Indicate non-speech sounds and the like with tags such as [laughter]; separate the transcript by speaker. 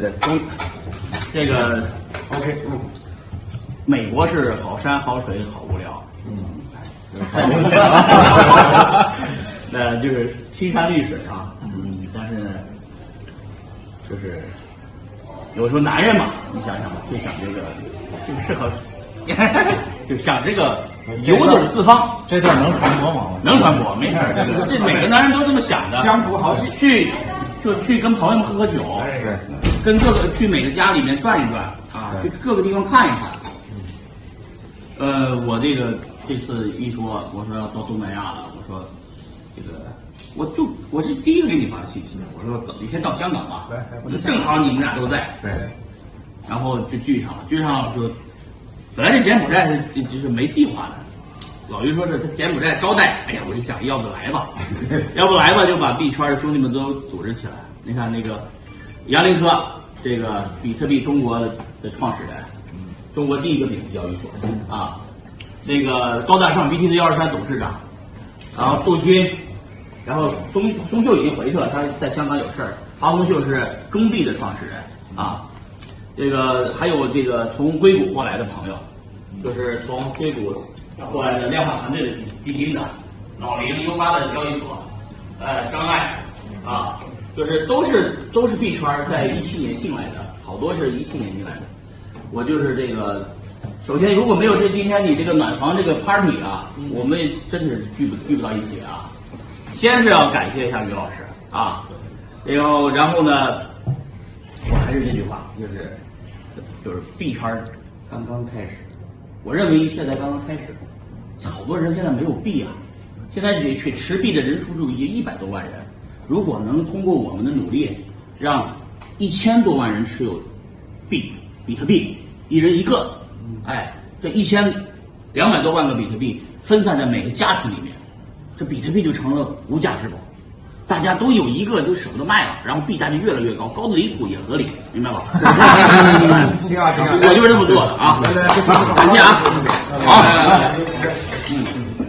Speaker 1: 对对，中这个
Speaker 2: OK，嗯，
Speaker 1: 美国是好山好水好无聊，
Speaker 2: 嗯，
Speaker 1: 太无聊了。[laughs] 那就是青山绿水啊，嗯，但是呢，就是有时候男人嘛，你想想吧，就想这个，就适合，[laughs] 就想这个游走四方，
Speaker 3: 这段能传播吗？
Speaker 1: 能传播，没事儿，这个 [laughs] 这每个男人都这么想的。
Speaker 2: 江湖豪气
Speaker 1: 去就去跟朋友们喝喝酒，
Speaker 2: 对，
Speaker 1: 跟各个去每个家里面转一转啊，去各个地方看一看。呃，我这个这次一说，我说要到东南亚了，我说这个我就我是第一个给你发的信息，我说等你先到香港吧
Speaker 2: 对，
Speaker 1: 我说正好你们俩都在，
Speaker 2: 对，
Speaker 1: 然后就聚上了，聚上了就本来这柬埔寨是就是没计划的，老于说是他柬埔寨招待，哎呀，我就想要不来吧，要不来吧就把币圈的兄弟们都组织起来。你看那个杨林科，这个比特币中国的创始人，中国第一个比特交易所啊，那个高大上 BTC 幺二三董事长，然后杜军，然后钟钟秀已经回去了，他在香港有事儿。阿红秀是中币的创始人啊，这个还有这个从硅谷过来的朋友，就是从硅谷过来的量化团队的基基金的，老林 U 八的交易所，呃，张爱啊，就是都是都是币圈在一七年进来的，好多是一七年进来的。我就是这个，首先如果没有这今天你这个暖房这个 party 啊，我们也真是聚不聚不到一起啊。先是要感谢一下于老师啊，然后然后呢，我还是这句话，就是就是币圈刚刚开始，我认为一切才刚刚开始，好多人现在没有币啊，现在这去持币的人数就已经一百多万人，如果能通过我们的努力，让一千多万人持有币，比特币，一人一个，哎，这一千两百多万个比特币分散在每个家庭里面，这比特币就成了无价之宝。大家都有一个就舍不得卖了，然后币价就越来越高，高的离谱也合理，明白吧？
Speaker 2: 挺好挺好
Speaker 1: 我就是这么做的啊！
Speaker 2: 来来
Speaker 1: 感谢啊！好，来来来，嗯嗯。